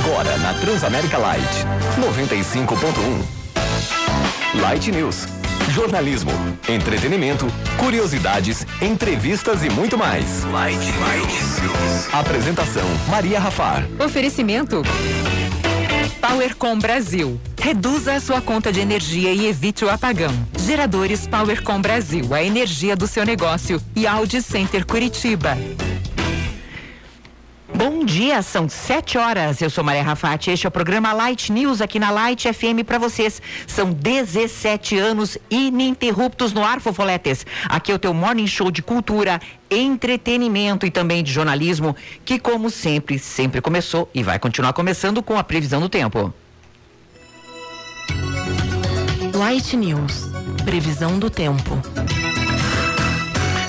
Agora na Transamérica Light. 95.1. Light News. Jornalismo, entretenimento, curiosidades, entrevistas e muito mais. Light, Light. Apresentação Maria Rafar. Oferecimento PowerCom Brasil. Reduza a sua conta de energia e evite o apagão. Geradores PowerCom Brasil, a energia do seu negócio. E Audi Center Curitiba. Bom dia, são sete horas. Eu sou Maria Rafati. Este é o programa Light News aqui na Light FM para vocês. São 17 anos ininterruptos no ar, fofoletes. Aqui é o teu morning show de cultura, entretenimento e também de jornalismo, que como sempre, sempre começou e vai continuar começando com a previsão do tempo. Light News. Previsão do tempo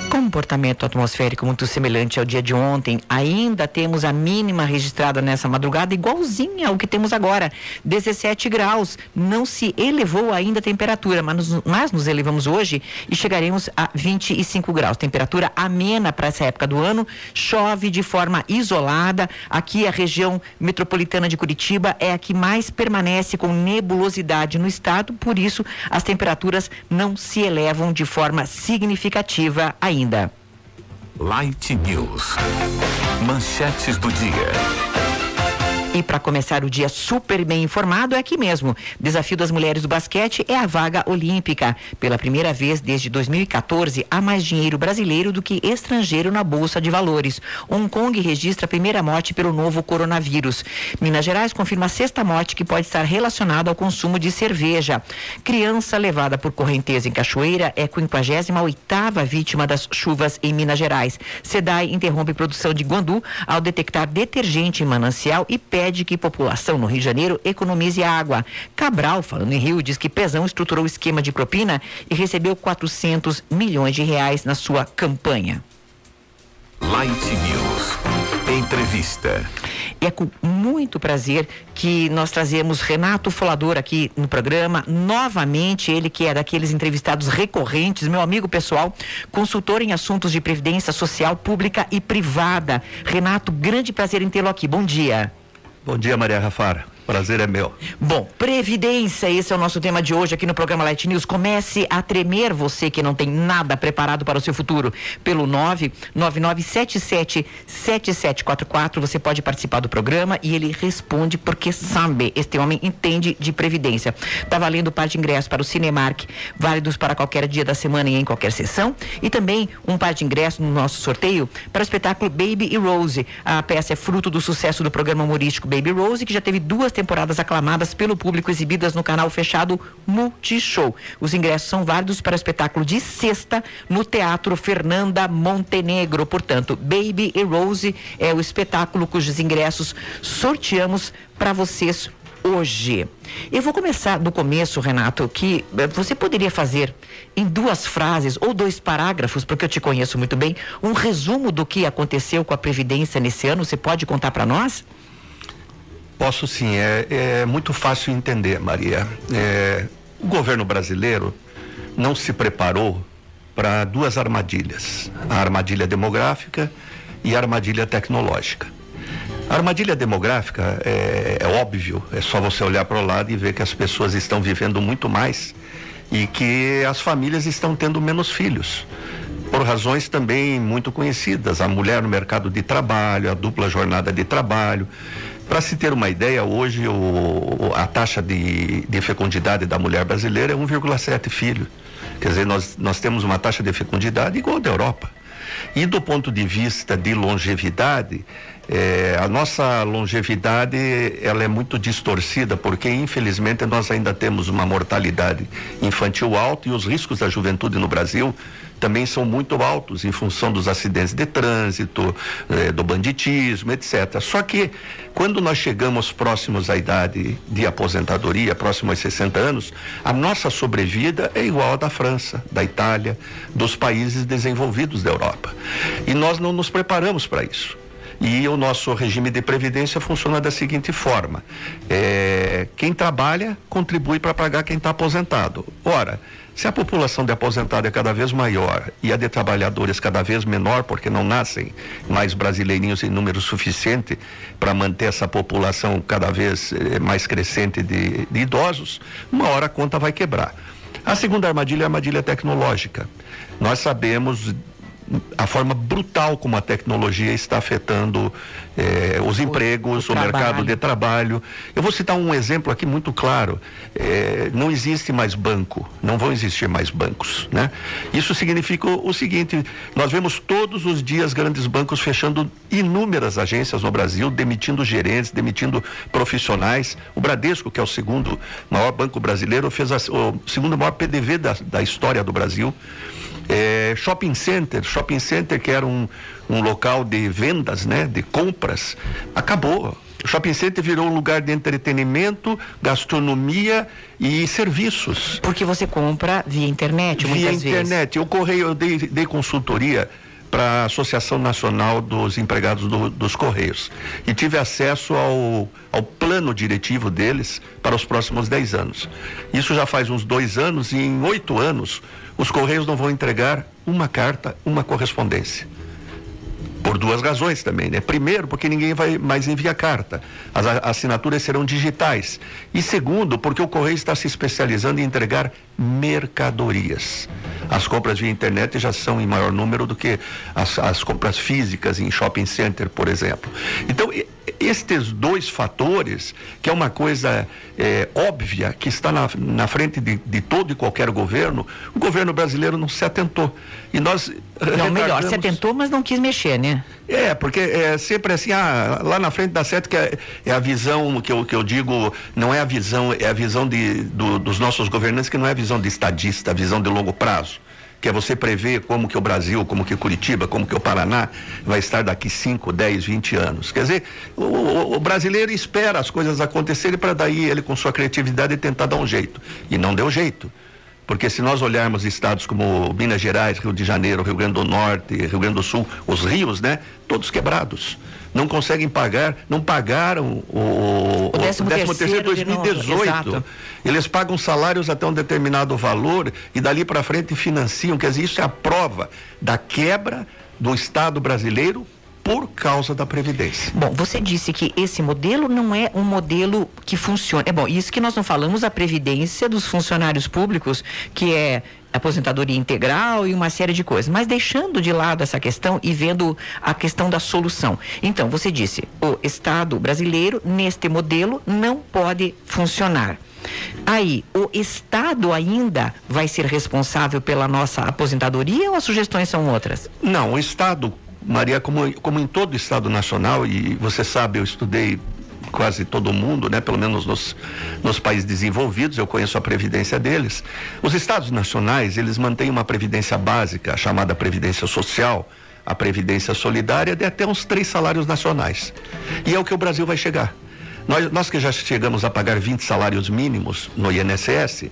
comportamento atmosférico muito semelhante ao dia de ontem. Ainda temos a mínima registrada nessa madrugada, igualzinha ao que temos agora, 17 graus. Não se elevou ainda a temperatura, mas, mas nos elevamos hoje e chegaremos a 25 graus. Temperatura amena para essa época do ano. Chove de forma isolada. Aqui a região metropolitana de Curitiba é a que mais permanece com nebulosidade no estado, por isso as temperaturas não se elevam de forma significativa ainda. Light News. Manchetes do dia. E para começar o dia super bem informado é aqui mesmo. Desafio das mulheres do basquete é a vaga olímpica. Pela primeira vez desde 2014, há mais dinheiro brasileiro do que estrangeiro na Bolsa de Valores. Hong Kong registra a primeira morte pelo novo coronavírus. Minas Gerais confirma a sexta morte que pode estar relacionada ao consumo de cerveja. Criança levada por correnteza em Cachoeira é a 58 vítima das chuvas em Minas Gerais. SEDAI interrompe produção de guandu ao detectar detergente em manancial e pede pede que população no Rio de Janeiro economize água. Cabral, falando em Rio, diz que Pezão estruturou o esquema de propina e recebeu 400 milhões de reais na sua campanha. Light News. Entrevista. E é com muito prazer que nós trazemos Renato Folador aqui no programa. Novamente, ele que é daqueles entrevistados recorrentes, meu amigo pessoal, consultor em assuntos de previdência social pública e privada. Renato, grande prazer em tê-lo aqui. Bom dia. Bom dia, Maria Rafara. Prazer é meu. Bom, previdência, esse é o nosso tema de hoje aqui no programa Light News. Comece a tremer você que não tem nada preparado para o seu futuro. Pelo 999777744, você pode participar do programa e ele responde porque sabe, este homem entende de previdência. Tá valendo par de ingressos para o Cinemark, válidos para qualquer dia da semana e em qualquer sessão, e também um par de ingressos no nosso sorteio para o espetáculo Baby e Rose. A peça é fruto do sucesso do programa humorístico Baby Rose, que já teve duas temporadas aclamadas pelo público exibidas no canal fechado Multishow. Os ingressos são válidos para o espetáculo de sexta no Teatro Fernanda Montenegro. Portanto, Baby e Rose é o espetáculo cujos ingressos sorteamos para vocês hoje. Eu vou começar do começo, Renato, que eh, você poderia fazer em duas frases ou dois parágrafos, porque eu te conheço muito bem, um resumo do que aconteceu com a Previdência nesse ano. Você pode contar para nós? Posso sim, é, é muito fácil entender, Maria. É, o governo brasileiro não se preparou para duas armadilhas: a armadilha demográfica e a armadilha tecnológica. A armadilha demográfica é, é óbvio, é só você olhar para o lado e ver que as pessoas estão vivendo muito mais e que as famílias estão tendo menos filhos por razões também muito conhecidas. A mulher no mercado de trabalho, a dupla jornada de trabalho. Para se ter uma ideia, hoje o, a taxa de, de fecundidade da mulher brasileira é 1,7 filho. Quer dizer, nós, nós temos uma taxa de fecundidade igual da Europa. E do ponto de vista de longevidade, é, a nossa longevidade ela é muito distorcida porque infelizmente nós ainda temos uma mortalidade infantil alta e os riscos da juventude no Brasil também são muito altos em função dos acidentes de trânsito, eh, do banditismo, etc. Só que quando nós chegamos próximos à idade de aposentadoria, próximo aos 60 anos, a nossa sobrevida é igual à da França, da Itália, dos países desenvolvidos da Europa. E nós não nos preparamos para isso. E o nosso regime de previdência funciona da seguinte forma: é, quem trabalha contribui para pagar quem está aposentado. Ora, Se a população de aposentado é cada vez maior e a de trabalhadores cada vez menor, porque não nascem mais brasileirinhos em número suficiente para manter essa população cada vez eh, mais crescente de, de idosos, uma hora a conta vai quebrar. A segunda armadilha é a armadilha tecnológica. Nós sabemos a forma brutal como a tecnologia está afetando eh, os o, empregos, o, o mercado de trabalho. Eu vou citar um exemplo aqui muito claro. Eh, não existe mais banco, não vão existir mais bancos, né? Isso significa o, o seguinte: nós vemos todos os dias grandes bancos fechando inúmeras agências no Brasil, demitindo gerentes, demitindo profissionais. O Bradesco, que é o segundo maior banco brasileiro, fez a, o segundo maior PDV da, da história do Brasil. É, shopping center, shopping center que era um, um local de vendas, né, de compras, acabou. O shopping center virou um lugar de entretenimento, gastronomia e serviços. Porque você compra via internet, via muitas internet. vezes. Via internet. Eu correio, eu dei, dei consultoria para a Associação Nacional dos Empregados do, dos Correios e tive acesso ao, ao plano diretivo deles para os próximos 10 anos. Isso já faz uns dois anos e em oito anos os Correios não vão entregar uma carta, uma correspondência. Por duas razões também, né? Primeiro, porque ninguém vai mais enviar carta. As assinaturas serão digitais. E segundo, porque o Correio está se especializando em entregar mercadorias. As compras via internet já são em maior número do que as, as compras físicas em shopping center, por exemplo. Então, estes dois fatores, que é uma coisa é, óbvia, que está na, na frente de, de, todo e qualquer governo, o governo brasileiro não se atentou. E nós. Não, melhor, se atentou, mas não quis mexer, né? É, porque é sempre assim, ah, lá na frente dá certo que é, é, a visão que eu, que eu digo, não é a visão, é a visão de, do, dos nossos governantes, que não é a visão de estadista, a visão de longo prazo que é você prever como que o Brasil, como que Curitiba, como que o Paraná vai estar daqui 5, 10, 20 anos. Quer dizer, o, o, o brasileiro espera as coisas acontecerem para daí ele, com sua criatividade, tentar dar um jeito. E não deu jeito. Porque se nós olharmos estados como Minas Gerais, Rio de Janeiro, Rio Grande do Norte, Rio Grande do Sul, os rios, né? Todos quebrados. Não conseguem pagar, não pagaram o, o 13 terceiro 2018. Eles pagam salários até um determinado valor e dali para frente financiam. Quer dizer, isso é a prova da quebra do Estado brasileiro por causa da Previdência. Bom, você disse que esse modelo não é um modelo que funciona. É bom, isso que nós não falamos a Previdência dos funcionários públicos, que é aposentadoria integral e uma série de coisas. Mas deixando de lado essa questão e vendo a questão da solução. Então, você disse, o Estado brasileiro, neste modelo, não pode funcionar. Aí, o Estado ainda vai ser responsável pela nossa aposentadoria ou as sugestões são outras? Não, o Estado Maria, como, como em todo Estado nacional, e você sabe, eu estudei quase todo mundo, né? Pelo menos nos, nos países desenvolvidos, eu conheço a previdência deles. Os estados nacionais, eles mantêm uma previdência básica, chamada previdência social, a previdência solidária, de até uns três salários nacionais. E é o que o Brasil vai chegar. Nós, nós que já chegamos a pagar 20 salários mínimos no INSS,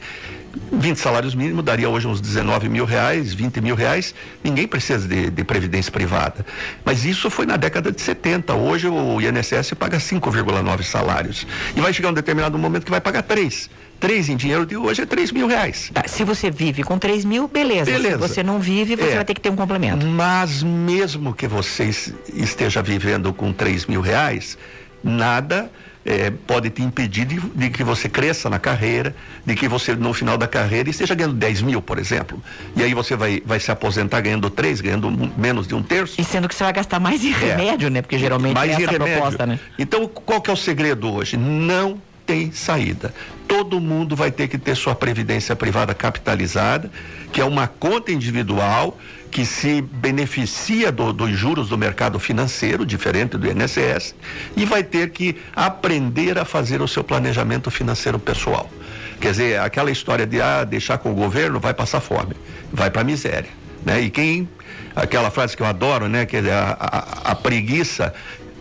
20 salários mínimos daria hoje uns 19 mil reais, 20 mil reais. Ninguém precisa de, de, previdência privada. Mas isso foi na década de 70. Hoje o INSS paga 5,9 salários. E vai chegar um determinado momento que vai pagar 3. 3 em dinheiro de hoje é 3 mil reais. Tá, se você vive com 3 mil, beleza. beleza. Se você não vive, você é, vai ter que ter um complemento. Mas mesmo que você esteja vivendo com 3 mil reais, nada é, pode te impedir de, de, que você cresça na carreira, de que você no final da carreira esteja ganhando 10 mil, por exemplo. E aí você vai, vai se aposentar ganhando 3, ganhando menos de um terço. E sendo que você vai gastar mais em é. remédio, é. né? Porque geralmente mais é essa remédio. proposta, né? Então, qual que é o segredo hoje? Não tem saída. Todo mundo vai ter que ter sua previdência privada capitalizada, que é uma conta individual que se beneficia do, dos juros do mercado financeiro, diferente do INSS, e vai ter que aprender a fazer o seu planejamento financeiro pessoal. Quer dizer, aquela história de ah, deixar com o governo vai passar fome, vai para a miséria. Né? E quem, aquela frase que eu adoro, né? Que a, a, a preguiça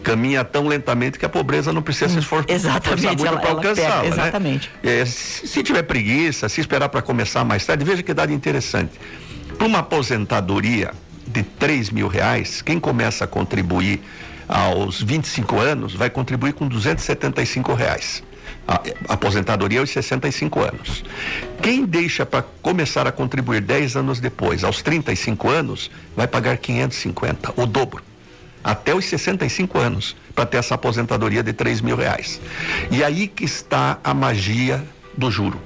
caminha tão lentamente que a pobreza não precisa se esforçar, exatamente, muito para alcançá-la. Né? Exatamente. Né? É, se, se tiver preguiça, se esperar para começar mais tarde, veja que idade interessante. Para uma aposentadoria de 3 mil reais, quem começa a contribuir aos 25 anos vai contribuir com 275 reais. A, aposentadoria aos 65 anos. Quem deixa para começar a contribuir 10 anos depois, aos 35 anos, vai pagar 550, o dobro até os 65 anos para ter essa aposentadoria de 3 mil reais. E aí que está a magia do juro.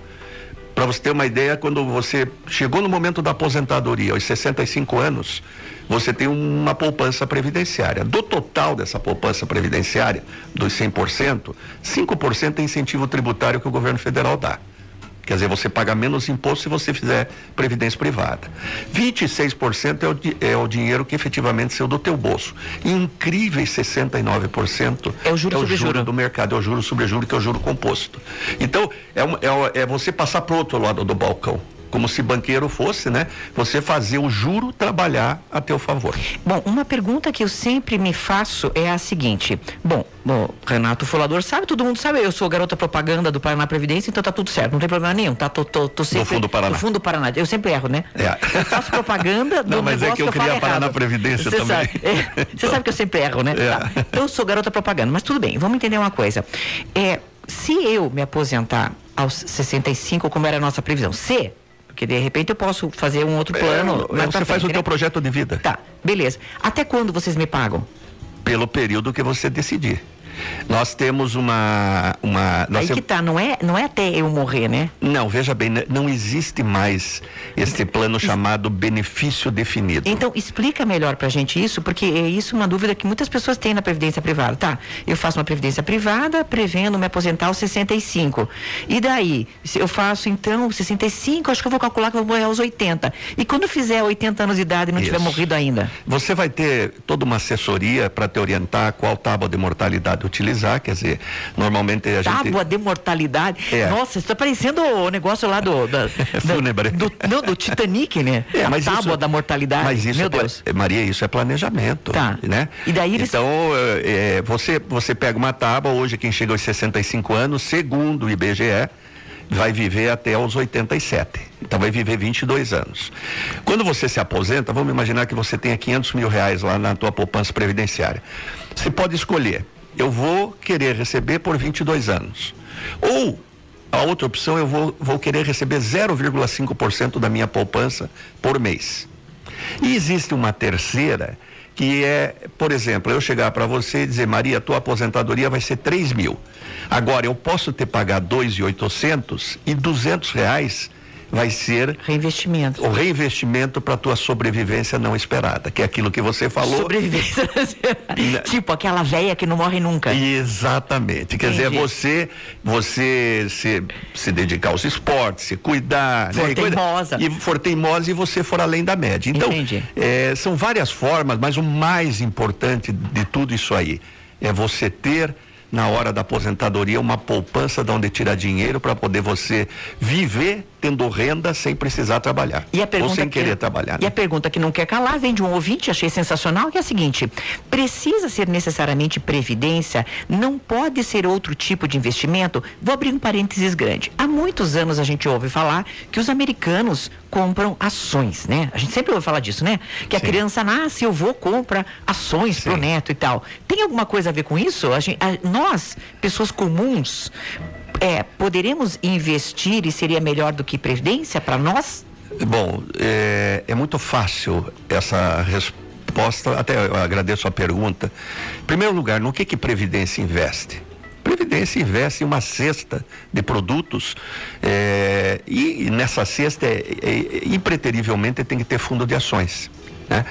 Para você ter uma ideia, quando você chegou no momento da aposentadoria, aos 65 anos, você tem uma poupança previdenciária. Do total dessa poupança previdenciária, dos 100%, 5% é incentivo tributário que o governo federal dá. Quer dizer, você paga menos imposto se você fizer previdência privada. 26% é o, é o dinheiro que efetivamente saiu do teu bolso. Incríveis 69% é o juro é o sobre juro juro do mercado, é o juro sobre juro, que é o juro composto. Então, é, é, é você passar para o outro lado do balcão como se banqueiro fosse, né? Você fazer o juro trabalhar a teu favor. Bom, uma pergunta que eu sempre me faço é a seguinte. Bom, bom Renato Folador sabe, todo mundo sabe, eu sou garota propaganda do Paraná Previdência, então tá tudo certo, não tem problema nenhum, tá? Tô, tô, tô sempre, do Fundo Paraná. Do Fundo Paraná. Eu sempre erro, né? É. Eu faço propaganda do Não, mas é que eu, que eu queria errado. na Previdência Você também. Sabe, é, você sabe que eu sempre erro, né? É. Tá. Então eu sou garota propaganda, mas tudo bem, vamos entender uma coisa. É, se eu me aposentar aos 65, como era a nossa previsão, se porque de repente eu posso fazer um outro plano. É, você pra faz o frente, teu né? projeto de vida. Tá, beleza. Até quando vocês me pagam? Pelo período que você decidir. Nós temos uma. uma nós Aí que temos- tá, não é, não é até eu morrer, né? Não, veja bem, não existe mais este plano chamado benefício definido. Então, explica melhor pra gente isso, porque é isso uma dúvida que muitas pessoas têm na previdência privada. Tá, eu faço uma previdência privada, prevendo me aposentar aos 65. E daí, se eu faço então 65, acho que eu vou calcular que eu vou morrer aos 80. E quando fizer 80 anos de idade e não tiver Isso. morrido ainda? Você vai ter toda uma assessoria para te orientar qual tábua de mortalidade utilizar, quer dizer, normalmente a gente. Tábua de mortalidade. É. Nossa, isso tá parecendo o negócio lá do. Da, da- Fúnebre. do, não, do Titanic, né? É, a tábua isso- da mortalidade. Mas isso Meu é Deus. Maria, isso é planejamento. Tá. Né? E daí eles- Então, é, é, você, você pega uma tábua, hoje quem chega aos 65 anos, segundo o IBGE, vai viver até aos 87. Então vai viver 22 anos. Quando você se aposenta, vamos imaginar que você tenha 500 mil reais lá na tua poupança previdenciária. Você pode escolher, eu vou querer receber por 22 anos. Ou a outra opção, eu vou, vou querer receber 0,5% da minha poupança por mês. E existe uma terceira que é, por exemplo, eu chegar para você e dizer, Maria, tua aposentadoria vai ser 3 mil. Agora, eu posso te pagar 2.800 e 200 reais vai ser Reinvestimento. o reinvestimento para tua sobrevivência não esperada, que é aquilo que você falou. Sobrevivência. tipo aquela velha que não morre nunca. Exatamente. Quer dizer, Entendi. você você se, se dedicar aos esportes, se cuidar. For né? E cuida- teimosa. E for teimosa e você for além da média. Então, eh, são várias formas, mas o mais importante de tudo isso aí é você ter na hora da aposentadoria uma poupança de onde tirar dinheiro para poder você viver tendo renda sem precisar trabalhar. E a pergunta ou sem que- querer trabalhar. E a né? pergunta que não quer calar vem de um ouvinte, achei sensacional, que é a seguinte: precisa ser necessariamente previdência? Não pode ser outro tipo de investimento? Vou abrir um parênteses grande. Há muitos anos a gente ouve falar que os americanos compram ações, né? A gente sempre ouve falar disso, né? Que a Sim. criança nasce, eu vou compra ações pro Sim. neto e tal. Tem alguma coisa a ver com isso? A gente- a- nós, pessoas comuns, é, poderemos investir e seria melhor do que previdência para nós? Bom, é, é muito fácil essa resposta, até agradeço a pergunta. Em primeiro lugar, no que que Previdência investe? Previdência investe em uma cesta de produtos é, e nessa cesta, é, é, impreterivelmente, tem que ter fundo de ações. Né?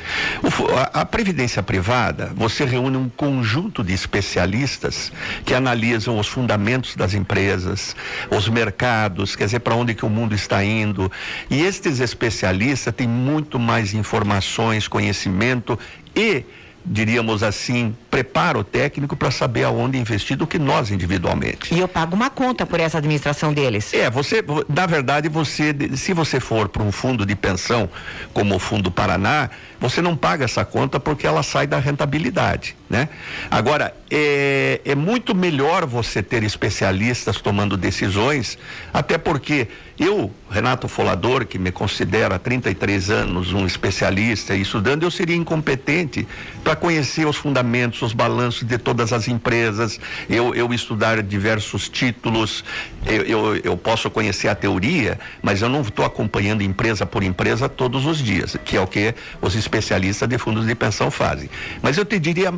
A previdência privada, você reúne um conjunto de especialistas que analisam os fundamentos das empresas, os mercados, quer dizer, para onde que o mundo está indo. E estes especialistas têm muito mais informações, conhecimento e, diríamos assim, preparo técnico para saber aonde investir do que nós individualmente. E eu pago uma conta por essa administração deles. É, você, na verdade, você, se você for para um fundo de pensão, como o Fundo Paraná, você não paga essa conta porque ela sai da rentabilidade, né? Agora, é, é muito melhor você ter especialistas tomando decisões, até porque eu, Renato Folador, que me considero há 33 anos um especialista e estudando, eu seria incompetente para conhecer os fundamentos, os balanços de todas as empresas, eu, eu estudar diversos títulos, eu, eu, eu posso conhecer a teoria, mas eu não estou acompanhando empresa por empresa todos os dias, que é o que os especialistas de fundos de pensão fazem. Mas eu te diria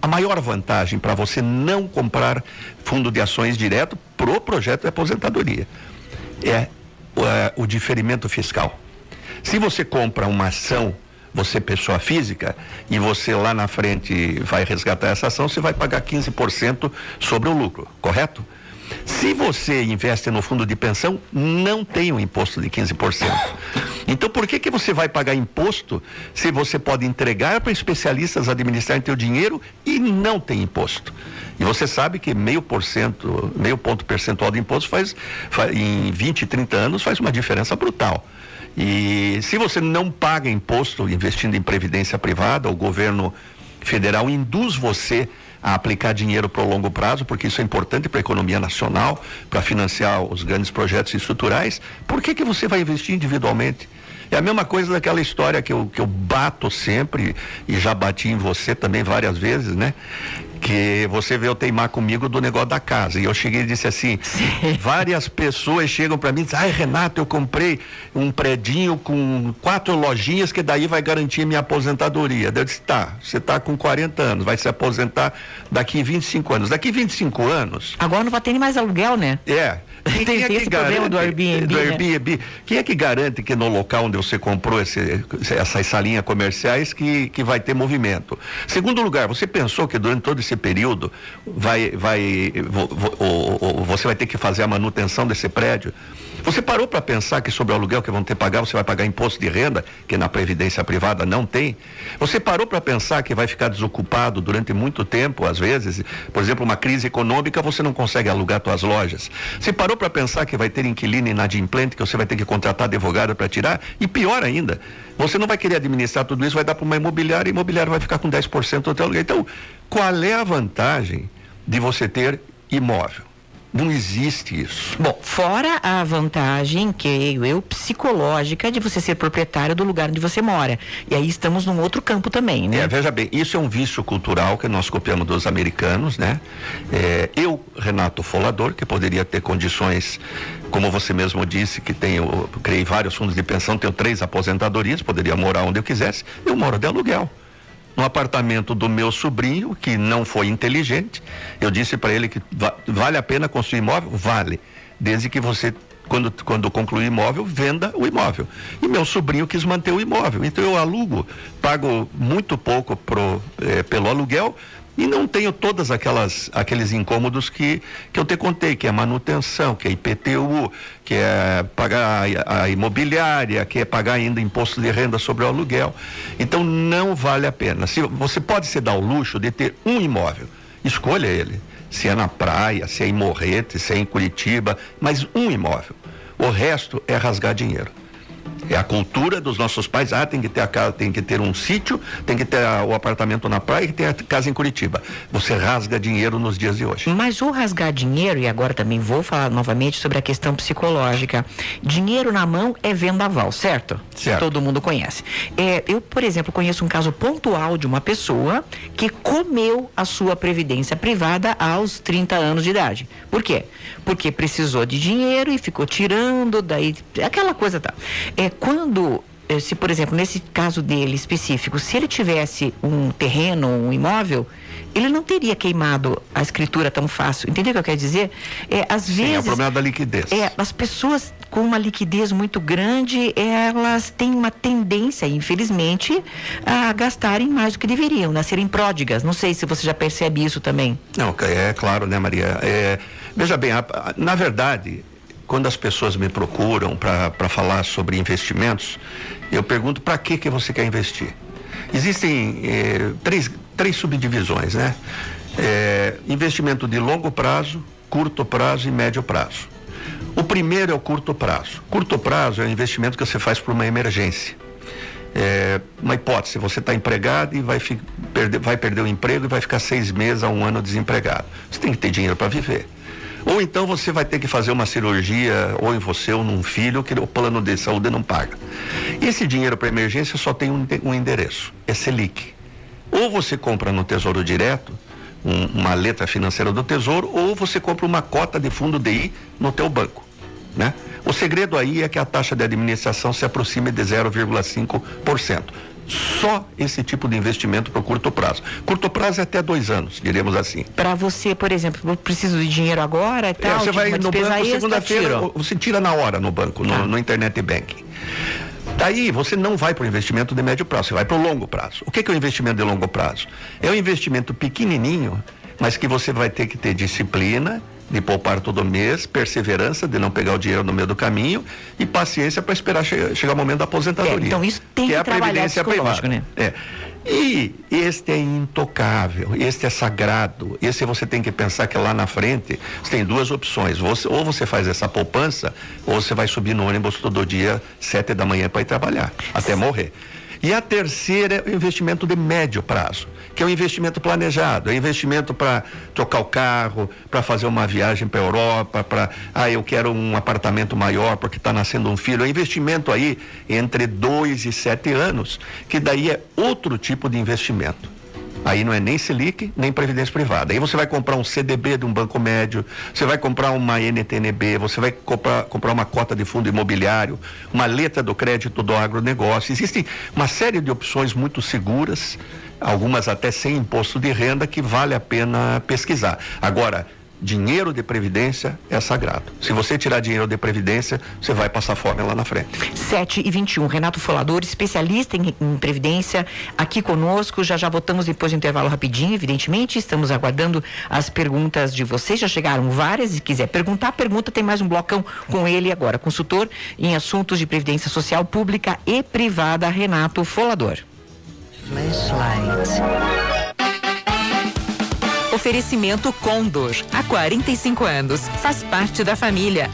a maior vantagem para você não comprar fundo de ações direto pro projeto de aposentadoria é, é o diferimento fiscal. Se você compra uma ação, você pessoa física, e você lá na frente vai resgatar essa ação, você vai pagar 15% sobre o lucro, correto? Se você investe no fundo de pensão, não tem o um imposto de 15%. Então, por que que você vai pagar imposto se você pode entregar para especialistas administrarem seu dinheiro e não tem imposto? E você sabe que meio por cento, meio ponto percentual de imposto faz, faz em 20, 30 anos faz uma diferença brutal. E se você não paga imposto investindo em previdência privada, o governo federal induz você a aplicar dinheiro para o longo prazo, porque isso é importante para a economia nacional, para financiar os grandes projetos estruturais. Por que, que você vai investir individualmente? É a mesma coisa daquela história que eu, que eu bato sempre, e já bati em você também várias vezes, né? Que você veio teimar comigo do negócio da casa. E eu cheguei e disse assim: várias pessoas chegam para mim e dizem, ai, Renato, eu comprei um predinho com quatro lojinhas que daí vai garantir minha aposentadoria. Eu disse, tá, você está com 40 anos, vai se aposentar daqui 25 anos. Daqui 25 anos. Agora não vai ter nem mais aluguel, né? É. Quem, tem, é esse problema do Airbnb. Do né? Airbnb. Quem é que garante que no local onde você comprou esse, essas salinhas comerciais que, que vai ter movimento? Segundo lugar, você pensou que durante todo esse período vai, vai, vo, vo, você vai ter que fazer a manutenção desse prédio? Você parou para pensar que sobre o aluguel que vão ter que pagar, você vai pagar imposto de renda, que na previdência privada não tem? Você parou para pensar que vai ficar desocupado durante muito tempo, às vezes? Por exemplo, uma crise econômica, você não consegue alugar suas lojas. Você parou para pensar que vai ter inquilino inadimplente, que você vai ter que contratar advogado para tirar? E pior ainda, você não vai querer administrar tudo isso, vai dar para uma imobiliária, e a imobiliária vai ficar com 10% do teu aluguel. Então, qual é a vantagem de você ter imóvel? Não existe isso. Bom, fora a vantagem, que eu, psicológica, de você ser proprietário do lugar onde você mora. E aí estamos num outro campo também, né? É, veja bem, isso é um vício cultural que nós copiamos dos americanos, né? É, eu, Renato Folador, que poderia ter condições, como você mesmo disse, que tenho, criei vários fundos de pensão, tenho três aposentadorias, poderia morar onde eu quisesse, eu moro de aluguel no apartamento do meu sobrinho, que não foi inteligente. Eu disse para ele que va vale a pena construir imóvel? Vale. Desde que você, quando, quando concluir imóvel, venda o imóvel. E meu sobrinho quis manter o imóvel. Então eu alugo, pago muito pouco pro, eh, pelo aluguel, e não tenho todas aquelas aqueles incômodos que que eu te contei, que é manutenção, que é IPTU, que é pagar a, imobiliária, que é pagar ainda imposto de renda sobre o aluguel. Então não vale a pena. Se você pode se dar o luxo de ter um imóvel, escolha ele. Se é na praia, se é em Morrete, se é em Curitiba, mas um imóvel. O resto é rasgar dinheiro. É a cultura dos nossos pais. Ah, tem que ter a casa, tem que ter um sítio, tem que ter a, o apartamento na praia e tem a casa em Curitiba. Você rasga dinheiro nos dias de hoje. Mas o rasgar dinheiro, e agora também vou falar novamente sobre a questão psicológica. Dinheiro na mão é vendaval, certo? Certo. Todo mundo conhece. É, eu, por exemplo, conheço um caso pontual de uma pessoa que comeu a sua previdência privada aos 30 anos de idade. Por quê? Porque precisou de dinheiro e ficou tirando, daí aquela coisa tá. É, quando eh, se, por exemplo, nesse caso dele específico, se ele tivesse um terreno, um imóvel, ele não teria queimado a escritura tão fácil. Entendeu o que eu quero dizer? É, às Sim, vezes. é o problema da liquidez. É, as pessoas com uma liquidez muito grande, elas têm uma tendência, infelizmente, a gastarem mais do que deveriam, a serem pródigas. Não sei se você já percebe isso também. Não, é claro, né, Maria? É, veja bem, a, a, na verdade, quando as pessoas me procuram para falar sobre investimentos, eu pergunto para que que você quer investir. Existem eh, três, três subdivisões, né? É, investimento de longo prazo, curto prazo e médio prazo. O primeiro é o curto prazo. Curto prazo é o investimento que você faz por uma emergência. É, uma hipótese, você está empregado e vai, perder, vai perder o emprego e vai ficar seis meses a um ano desempregado. Você tem que ter dinheiro para viver. Ou então você vai ter que fazer uma cirurgia, ou em você ou num filho, que o plano de saúde não paga. E esse dinheiro para emergência só tem um, endereço, é Selic. Ou você compra no Tesouro Direto, um, uma letra financeira do Tesouro, ou você compra uma cota de fundo DI no teu banco, né? O segredo aí é que a taxa de administração se aproxime de 0,5%. Só esse tipo de investimento para o curto prazo. Curto prazo é até dois anos, diremos assim. Para você, por exemplo, eu preciso de dinheiro agora e tal, é, você tipo vai no banco segunda-feira, você tira na hora no banco, no, Tá. no internet banking. Daí você não vai para o investimento de médio prazo, você vai para o longo prazo. O que, que é o investimento de longo prazo? É um investimento pequenininho, mas que você vai ter que ter disciplina de poupar todo mês, perseverança de não pegar o dinheiro no meio do caminho e paciência para esperar che- chegar o momento da aposentadoria. É, então isso tem que que é a previdência privada. É. E este é intocável, este é sagrado. Esse você tem que pensar que lá na frente você tem duas opções. Você, ou você faz essa poupança, ou você vai subir no ônibus todo dia, sete da manhã, para ir trabalhar, até morrer. E a terceira é o investimento de médio prazo, que é o investimento planejado, é investimento para trocar o carro, para fazer uma viagem para a Europa, para ah, eu quero um apartamento maior porque está nascendo um filho. É investimento aí entre dois e sete anos, que daí é outro tipo de investimento. Aí não é nem Selic, nem Previdência Privada. Aí você vai comprar um CDB de um banco médio, você vai comprar uma NTNB, você vai comprar, comprar uma cota de fundo imobiliário, uma letra do crédito do agronegócio. Existem uma série de opções muito seguras, algumas até sem imposto de renda, que vale a pena pesquisar. Agora, dinheiro de previdência é sagrado. Se você tirar dinheiro de previdência, você vai passar fome lá na frente. 7 e 21. Renato Folador, especialista em, em previdência, aqui conosco. Já já voltamos depois do intervalo rapidinho, evidentemente. Estamos aguardando as perguntas de vocês. Já chegaram várias. Se quiser perguntar, pergunta. Tem mais um blocão com ele agora. Consultor em assuntos de previdência social pública e privada, Renato Folador. Oferecimento Condor. Há 45 anos. Faz parte da família.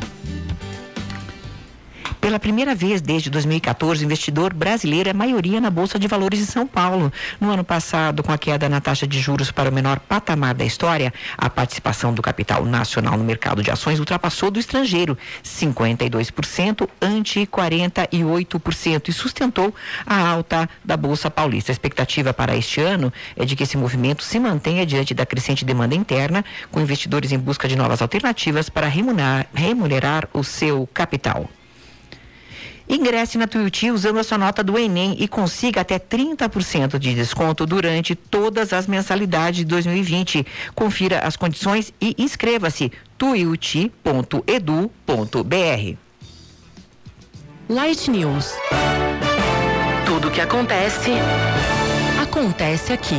Pela primeira vez desde 2014, o investidor brasileiro é maioria na Bolsa de Valores de São Paulo. No ano passado, com a queda na taxa de juros para o menor patamar da história, a participação do capital nacional no mercado de ações ultrapassou do estrangeiro, 52% ante 48%, e sustentou a alta da Bolsa Paulista. A expectativa para este ano é de que esse movimento se mantenha diante da crescente demanda interna, com investidores em busca de novas alternativas para remunerar, remunerar o seu capital. Ingresse na Tuiuti usando a sua nota do Enem e consiga até 30% de desconto durante todas as mensalidades de 2020. Confira as condições e inscreva-se tuiuti.edu.br. Light News. Tudo o que acontece, acontece aqui.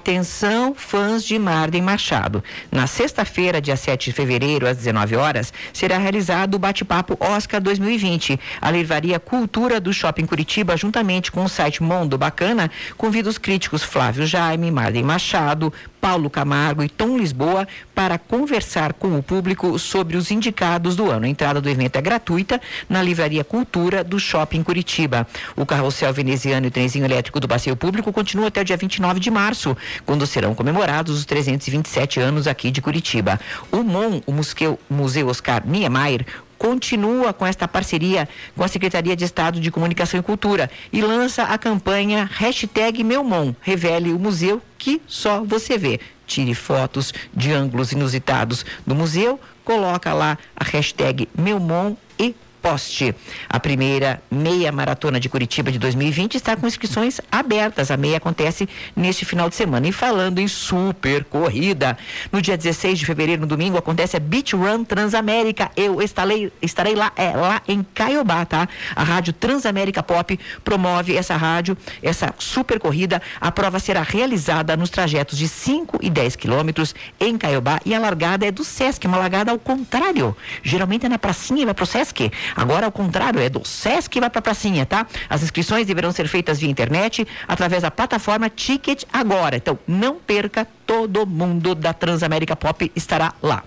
Atenção, fãs de Marden Machado. Na sexta-feira, dia 7 de fevereiro, às 19 horas, será realizado o bate-papo Oscar 2020. A Livraria Cultura do Shopping Curitiba, juntamente com o site Mundo Bacana, convida os críticos Flávio Jaime, Marden Machado, Paulo Camargo e Tom Lisboa para conversar com o público sobre os indicados do ano. A entrada do evento é gratuita na Livraria Cultura do Shopping Curitiba. O carrossel veneziano e o trenzinho elétrico do passeio público continua até o dia 29 de março, quando serão comemorados os 327 anos aqui de Curitiba. O MON, o Museu, Oscar Niemeyer, continua com esta parceria com a Secretaria de Estado de Comunicação e Cultura e lança a campanha hashtag Meumon, revele o museu que só você vê. Tire fotos de ângulos inusitados do museu, coloca lá a hashtag Meumon e poste. A primeira meia maratona de Curitiba de 2020 está com inscrições abertas. A meia acontece neste final de semana. E falando em super corrida, no dia 16 de fevereiro, no domingo, acontece a Beach Run Transamérica. Eu estarei, estarei lá, é lá em Caiobá, tá? A rádio Transamérica Pop promove essa rádio, essa super corrida. A prova será realizada nos trajetos de 5 e 10 quilômetros em Caiobá e a largada é do Sesc, uma largada ao contrário. Geralmente é na pracinha e vai pro Sesc. Agora, ao contrário, é do Sesc e vai pra pracinha, tá? As inscrições deverão ser feitas via internet através da plataforma Ticket Agora. Então, não perca, todo mundo da Transamérica Pop estará lá.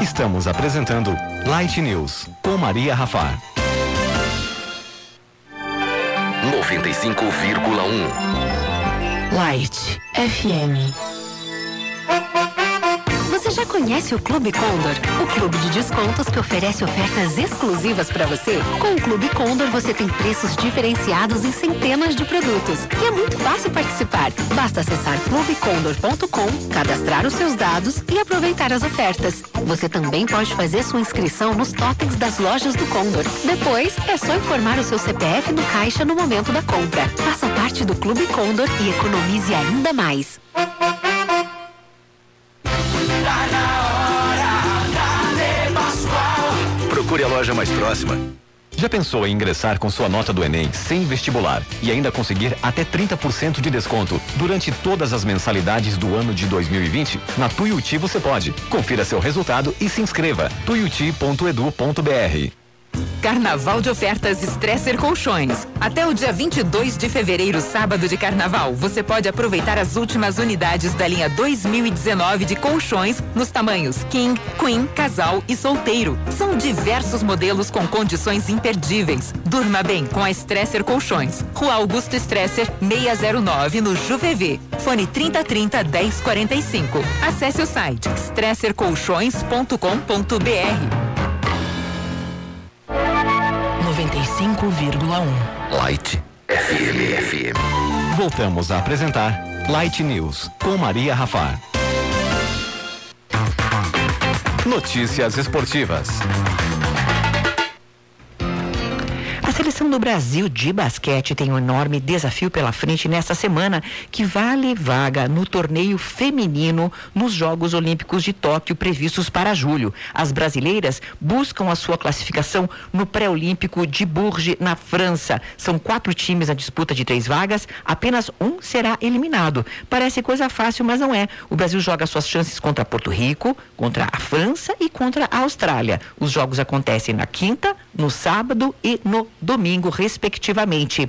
Estamos apresentando Light News com Maria Rafar. 95,1 Light FM. Já conhece Conhece o Clube Condor? O clube de descontos que oferece ofertas exclusivas para você? Com o Clube Condor você tem preços diferenciados em centenas de produtos. E é muito fácil participar. Basta acessar clubecondor.com, cadastrar os seus dados e aproveitar as ofertas. Você também pode fazer sua inscrição nos totens das lojas do Condor. Depois, é só informar o seu CPF no caixa no momento da compra. Faça parte do Clube Condor e economize ainda mais. Procure a loja mais próxima. Já pensou em ingressar com sua nota do Enem sem vestibular e ainda conseguir até 30% de desconto durante todas as mensalidades do ano de 2020? Na Tuiuti você pode. Confira seu resultado e se inscreva. tuiuti.edu.br Carnaval de ofertas Stresser Colchões. Até o dia 22 de fevereiro, sábado de carnaval, você pode aproveitar as últimas unidades da linha 2019 de colchões nos tamanhos King, Queen, Casal e Solteiro. São diversos modelos com condições imperdíveis. Durma bem com a Stresser Colchões. Rua Augusto Stresser, 609 no Juvevê. Fone 3030 1045. Acesse o site stressercolchões.com.br. 95,1. Light FM. FM. Voltamos a apresentar Light News com Maria Rafar. Notícias esportivas. Seleção do Brasil de basquete tem um enorme desafio pela frente nesta semana, que vale vaga no torneio feminino nos Jogos Olímpicos de Tóquio previstos para julho. As brasileiras buscam a sua classificação no pré-olímpico de Bourges, na França. São quatro times na disputa de três vagas, apenas um será eliminado. Parece coisa fácil, mas não é. O Brasil joga suas chances contra Porto Rico, contra a França e contra a Austrália. Os jogos acontecem na quinta, no sábado e no domingo, respectivamente.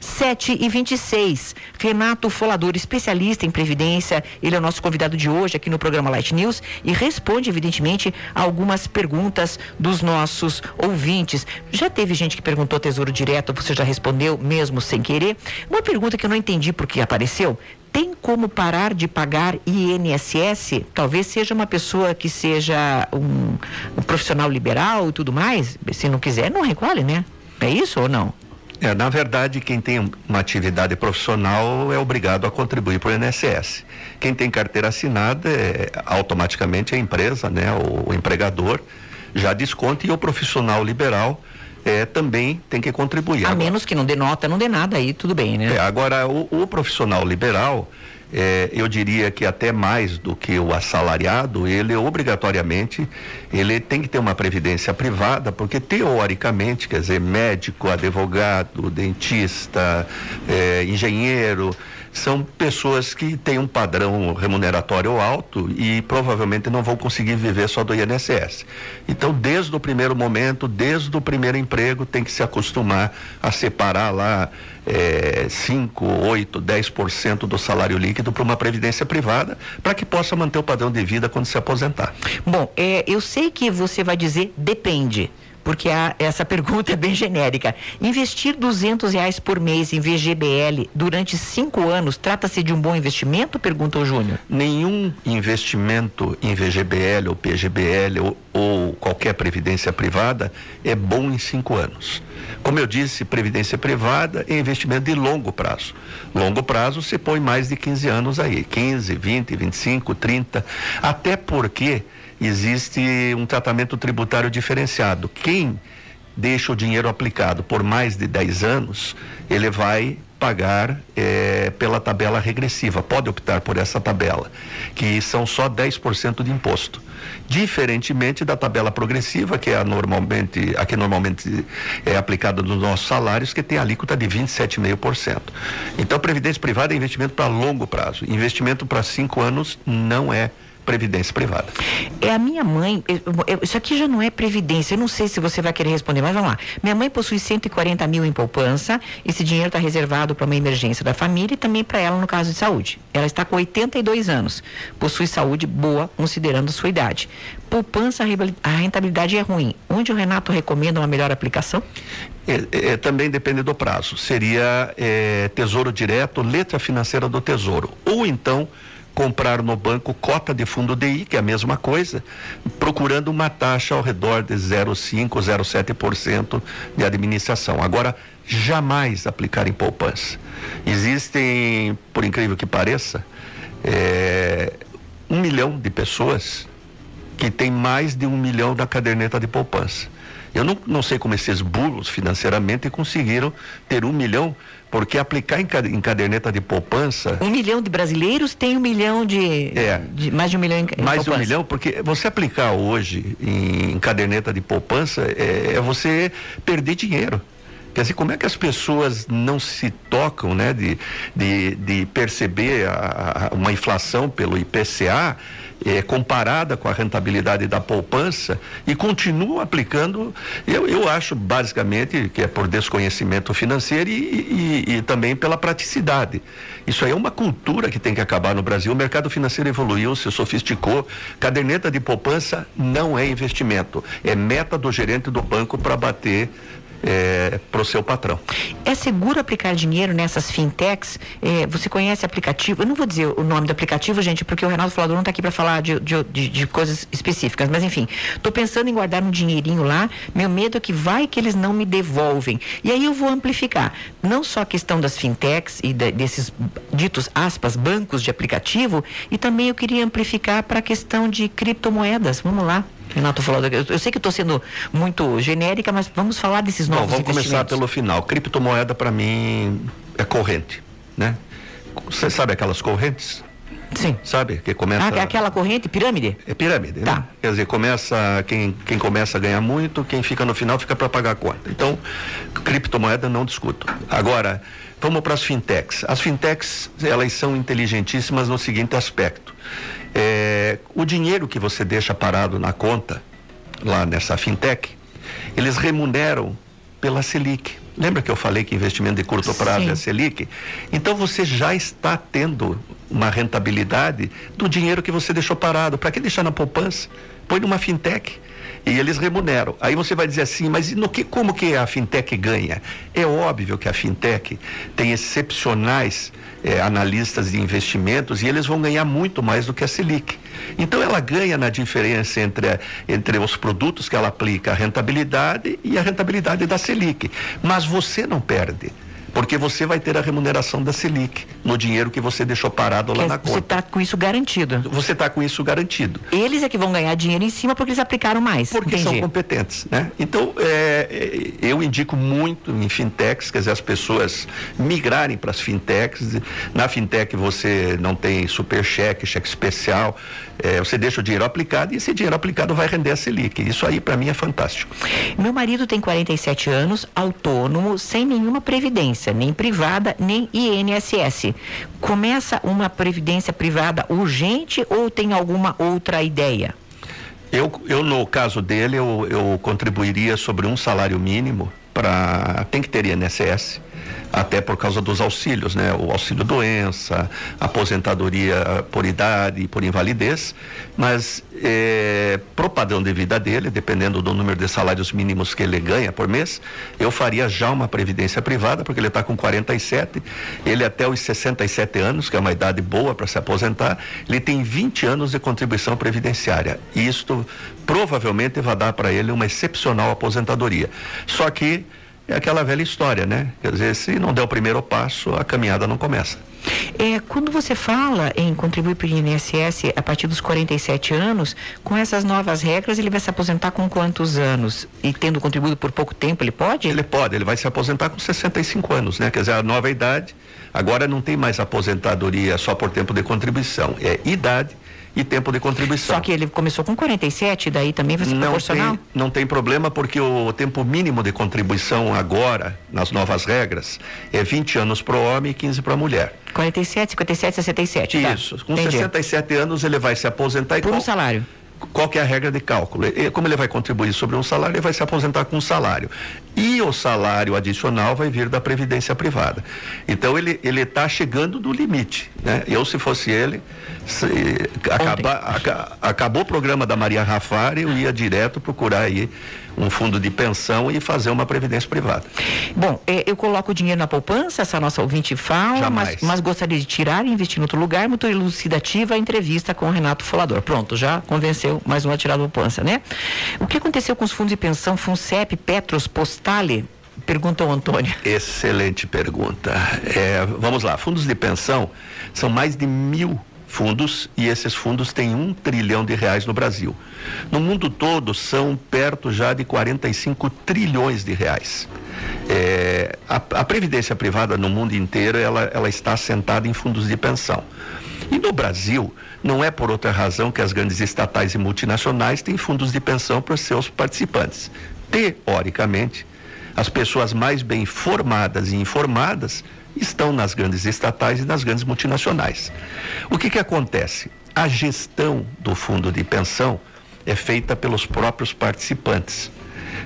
7 e 26. Renato Folador, especialista em previdência, ele é o nosso convidado de hoje aqui no programa Light News e responde, evidentemente, algumas perguntas dos nossos ouvintes. Já teve gente que perguntou Tesouro Direto, você já respondeu, mesmo sem querer. Uma pergunta que eu não entendi porque apareceu tem como parar de pagar INSS? Talvez seja uma pessoa que seja um, um, profissional liberal e tudo mais. Se não quiser, não recolhe, né? É isso ou não? É, na verdade, quem tem uma atividade profissional é obrigado a contribuir para o INSS. Quem tem carteira assinada, é, automaticamente a empresa, né, o, o empregador, já desconta e o profissional liberal é, também tem que contribuir. A agora, menos que não dê nota, não dê nada aí, tudo bem, né? É, agora, o, o profissional liberal, é, eu diria que até mais do que o assalariado, ele obrigatoriamente ele tem que ter uma previdência privada, porque teoricamente, quer dizer, médico, advogado, dentista, é, engenheiro, são pessoas que têm um padrão remuneratório alto e provavelmente não vão conseguir viver só do INSS. Então, desde o primeiro momento, desde o primeiro emprego, tem que se acostumar a separar lá é, 5, 8, 10% do salário líquido para uma previdência privada, para que possa manter o padrão de vida quando se aposentar. Bom, é, eu sei que você vai dizer depende porque a, essa pergunta é bem genérica. Investir duzentos reais por mês em VGBL durante cinco anos trata-se de um bom investimento? Pergunta o Júnior. Nenhum investimento em VGBL ou PGBL ou, ou qualquer previdência privada é bom em cinco anos. Como eu disse, previdência privada é investimento de longo prazo. Longo prazo se põe mais de 15 anos aí, 15, 20, 25, 30, até porque existe um tratamento tributário diferenciado. Quem deixa o dinheiro aplicado por mais de 10 anos, ele vai pagar é, pela tabela regressiva, pode optar por essa tabela, que são só 10% de imposto. Diferentemente da tabela progressiva, que é a, normalmente, a que normalmente é aplicada nos nossos salários, que tem alíquota de 27,5%. Então, previdência privada é investimento para longo prazo. Investimento para cinco anos não é previdência privada. É a minha mãe, eu, eu, isso aqui já não é previdência, eu não sei se você vai querer responder, mas vamos lá. Minha mãe possui 140 mil em poupança, esse dinheiro está reservado para uma emergência da família e também para ela no caso de saúde. Ela está com 82 anos, possui saúde boa, considerando sua idade. Poupança, a rentabilidade é ruim. Onde o Renato recomenda uma melhor aplicação? É, é, também depende do prazo. Seria é, Tesouro Direto, letra financeira do Tesouro. Ou então comprar no banco cota de fundo DI, que é a mesma coisa, procurando uma taxa ao redor de 0,5, 0,7% de administração. Agora, jamais aplicar em poupança. Existem, por incrível que pareça, é, um milhão de pessoas que tem mais de um milhão na caderneta de poupança. Eu não, não sei como esses bulos financeiramente conseguiram ter um milhão, porque aplicar em, em caderneta de poupança. Um milhão de brasileiros tem um milhão de. É. De, mais de um milhão em, em Mais de um milhão, porque você aplicar hoje em, em caderneta de poupança é, é você perder dinheiro. Quer dizer, como é que as pessoas não se tocam, né, de, de, de perceber a, a, uma inflação pelo IPCA é, comparada com a rentabilidade da poupança e continuam aplicando? Eu, eu acho basicamente que é por desconhecimento financeiro e, e, e também pela praticidade. Isso aí é uma cultura que tem que acabar no Brasil. O mercado financeiro evoluiu, se sofisticou. Caderneta de poupança não é investimento, é meta do gerente do banco para bater é, para o seu patrão. É seguro aplicar dinheiro nessas fintechs? É, você conhece aplicativo? Eu não vou dizer o nome do aplicativo, gente, porque o Renato Falador não está aqui para falar de, de, de, de, coisas específicas. Mas enfim, estou pensando em guardar um dinheirinho lá. Meu medo é que vai que eles não me devolvem. E aí eu vou amplificar. Não só a questão das fintechs e de, desses ditos aspas bancos de aplicativo, e também eu queria amplificar para a questão de criptomoedas. Vamos lá. Renato falou, eu, eu sei que estou sendo muito genérica, mas vamos falar desses novos Bom, vamos começar pelo final. Criptomoeda para mim é corrente, né? Você sabe aquelas correntes? Sim. Sabe? Que começa. Ah, aquela corrente, pirâmide? É pirâmide, tá. né? Quer dizer, começa. Quem, quem começa a ganhar muito, quem fica no final fica para pagar a conta. Então, criptomoeda não discuto. Agora, vamos para as fintechs. As fintechs, elas são inteligentíssimas no seguinte aspecto. É, o dinheiro que você deixa parado na conta, lá nessa fintech, eles remuneram pela Selic. Lembra que eu falei que investimento de curto prazo Sim. é Selic? Então você já está tendo uma rentabilidade do dinheiro que você deixou parado. Para que deixar na poupança? Põe numa fintech e eles remuneram. Aí você vai dizer assim, mas no que, como que a fintech ganha? É óbvio que a fintech tem excepcionais eh, analistas de investimentos e eles vão ganhar muito mais do que a Selic. Então ela ganha na diferença entre, entre os produtos que ela aplica, a rentabilidade e a rentabilidade da Selic. Mas você não perde. Porque você vai ter a remuneração da Selic no dinheiro que você deixou parado lá Quer- na Você conta. está com isso garantido. Você está com isso garantido. Eles é que vão ganhar dinheiro em cima porque eles aplicaram mais. Porque são Entendi. competentes, né? Então, é, é, eu indico muito em fintechs, quer dizer, as pessoas migrarem para as fintechs. Na fintech você não tem super cheque, cheque especial, é, você deixa o dinheiro aplicado e esse dinheiro aplicado vai render a Selic. Isso aí para mim é fantástico. Meu marido tem 47 anos, autônomo, sem nenhuma previdência, nem privada, nem INSS. Começa uma previdência privada urgente ou tem alguma outra ideia? Eu, eu no caso dele, eu, eu contribuiria sobre um salário mínimo para. Tem que ter INSS, até por causa dos auxílios, né? O auxílio doença, aposentadoria por idade e por invalidez, mas eh, pro padrão de vida dele, dependendo do número de salários mínimos que ele ganha por mês, eu faria já uma previdência privada, porque ele está com 47, ele até os 67 anos, que é uma idade boa para se aposentar, ele tem 20 anos de contribuição previdenciária. E isto provavelmente vai dar para ele uma excepcional aposentadoria. Só que é aquela velha história, né? Quer dizer, se não der o primeiro passo, a caminhada não começa. É, quando você fala em contribuir para o INSS a partir dos 47 anos, com essas novas regras, ele vai se aposentar com quantos anos? E tendo contribuído por pouco tempo, ele pode? Ele pode, ele vai se aposentar com 65 anos, né? Quer dizer, a nova idade. Agora não tem mais aposentadoria só por tempo de contribuição, é idade e tempo de contribuição. Só que ele começou com 47, daí também vai ser não proporcional? tem, não tem problema porque o tempo mínimo de contribuição agora, nas novas regras, é 20 anos para o homem e 15 para a mulher. 47, 57, 67. tá. Isso. Com Entendi. 67 anos ele vai se aposentar e Por um salário. Qual que é a regra de cálculo? Como ele vai contribuir sobre um salário, ele vai se aposentar com um salário. E o salário adicional vai vir da previdência privada. Então ele ele está chegando no limite, né? Eu se fosse ele, se, acaba, aca, acabou o programa da Maria Rafari, eu ia direto procurar aí um fundo de pensão e fazer uma previdência privada. Bom, é, eu coloco o dinheiro na poupança, essa nossa ouvinte fala, mas, mas, gostaria de tirar e investir em outro lugar, muito elucidativa a entrevista com o Renato Folador. Pronto, já convenceu mais uma tirada da poupança, né? O que aconteceu com os fundos de pensão FUNCEP, Petros, Postale? Pergunta o Antônio. Excelente pergunta. É, vamos lá, fundos de pensão são mais de mil fundos e esses fundos têm um trilhão de reais no Brasil. No mundo todo são perto já de 45 trilhões de reais. É, a, a, previdência privada no mundo inteiro ela, ela está assentada em fundos de pensão. E no Brasil, não é por outra razão que as grandes estatais e multinacionais têm fundos de pensão para seus participantes. Teoricamente, as pessoas mais bem formadas e informadas estão nas grandes estatais e nas grandes multinacionais. O que, que acontece? A gestão do fundo de pensão é feita pelos próprios participantes.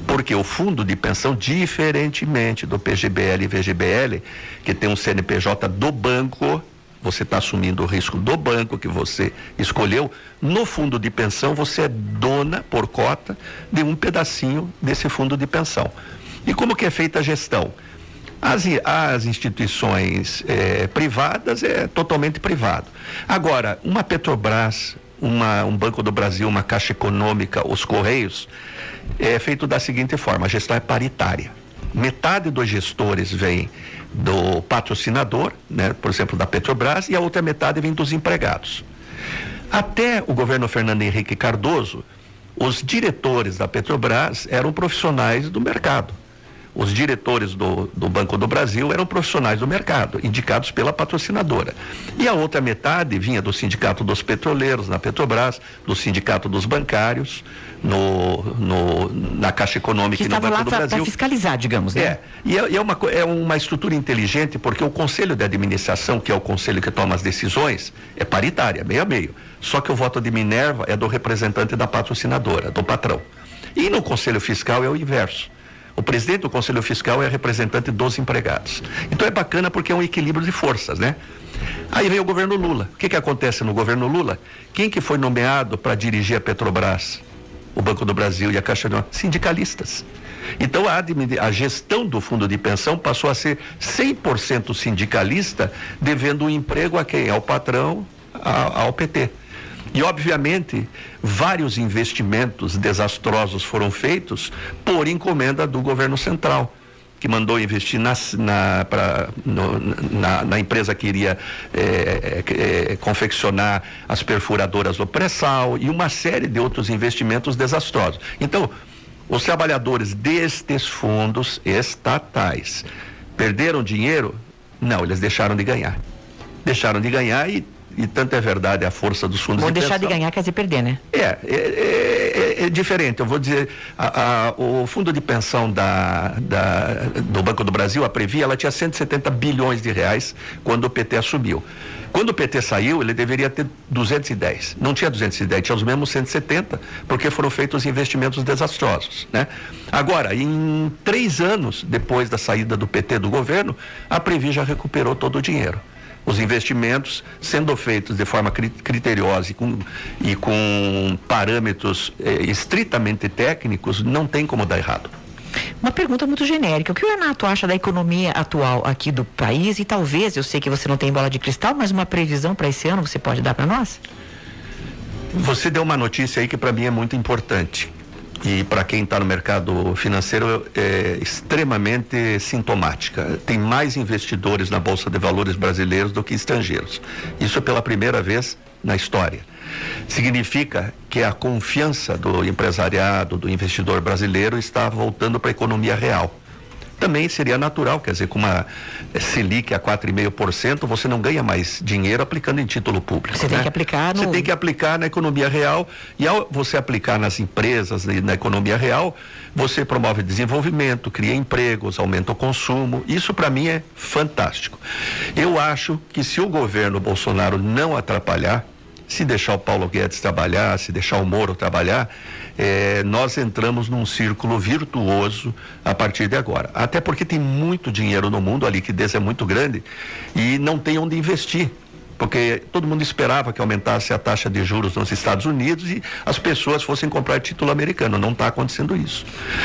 Porque o fundo de pensão, diferentemente do PGBL e VGBL, que tem um CNPJ do banco, você está assumindo o risco do banco que você escolheu. No fundo de pensão, você é dona por cota de um pedacinho desse fundo de pensão. E como que é feita a gestão? As, as instituições é, privadas é totalmente privado. Agora, uma Petrobras, uma, um Banco do Brasil, uma Caixa Econômica, os Correios, é feito da seguinte forma: a gestão é paritária. Metade dos gestores vem do patrocinador, né, por exemplo, da Petrobras, e a outra metade vem dos empregados. Até o governo Fernando Henrique Cardoso, os diretores da Petrobras eram profissionais do mercado os diretores do, do Banco do Brasil eram profissionais do mercado, indicados pela patrocinadora. E a outra metade vinha do Sindicato dos Petroleiros, na Petrobras, do Sindicato dos Bancários, no, no na Caixa Econômica que e no Banco lá do Brasil. Para fiscalizar, digamos, né? É, e é, é, uma, é uma estrutura inteligente, porque o Conselho de Administração, que é o conselho que toma as decisões, é paritária, meio a meio. Só que o voto de Minerva é do representante da patrocinadora, do patrão. E no Conselho Fiscal é o inverso. O presidente do Conselho Fiscal é representante dos empregados. Então é bacana porque é um equilíbrio de forças, né? Aí vem o governo Lula. O que, que acontece no governo Lula? Quem que foi nomeado para dirigir a Petrobras, o Banco do Brasil e a Caixa de Sindicalistas. Então a, a, gestão do fundo de pensão passou a ser 100% sindicalista, devendo o um emprego a quem? Ao patrão, a, ao PT. E, obviamente, vários investimentos desastrosos foram feitos por encomenda do governo central que mandou investir na, na, pra, no, na, na, empresa que iria é, é, confeccionar as perfuradoras do pré-sal e uma série de outros investimentos desastrosos. Então, os trabalhadores destes fundos estatais perderam dinheiro? Não, eles deixaram de ganhar. Deixaram de ganhar e e tanto é verdade a força dos fundos Vão de deixar pensão. de ganhar, quer dizer perder, né? É, é, é, é diferente. Eu vou dizer, a, a, o fundo de pensão da, da, do Banco do Brasil, a Previ, ela tinha 170 bilhões de reais quando o PT assumiu. Quando o PT saiu, ele deveria ter 210. Não tinha 210, tinha os mesmos 170, porque foram feitos investimentos desastrosos. Né? Agora, em três anos depois da saída do PT do governo, a Previ já recuperou todo o dinheiro os investimentos sendo feitos de forma criteriosa e com, e com parâmetros eh, estritamente técnicos, não tem como dar errado. Uma pergunta muito genérica. O que o Renato acha da economia atual aqui do país? E talvez, eu sei que você não tem bola de cristal, mas uma previsão para esse ano você pode dar para nós? Você deu uma notícia aí que para mim é muito importante e para quem está no mercado financeiro é extremamente sintomática. Tem mais investidores na Bolsa de Valores brasileiros do que estrangeiros. Isso pela primeira vez na história. Significa que a confiança do empresariado, do investidor brasileiro está voltando para a economia real também seria natural, quer dizer, com uma Selic a 4,5%, você não ganha mais dinheiro aplicando em título público. Você né? tem que aplicar no... Você tem que aplicar na economia real e ao você aplicar nas empresas e na economia real, você promove desenvolvimento, cria empregos, aumenta o consumo. Isso para mim é fantástico. Eu acho que se o governo Bolsonaro não atrapalhar, se deixar o Paulo Guedes trabalhar, se deixar o Moro trabalhar, é, nós entramos num círculo virtuoso a partir de agora. Até porque tem muito dinheiro no mundo, a liquidez é muito grande e não tem onde investir porque todo mundo esperava que aumentasse a taxa de juros nos Estados Unidos e as pessoas fossem comprar título americano. Não está acontecendo isso.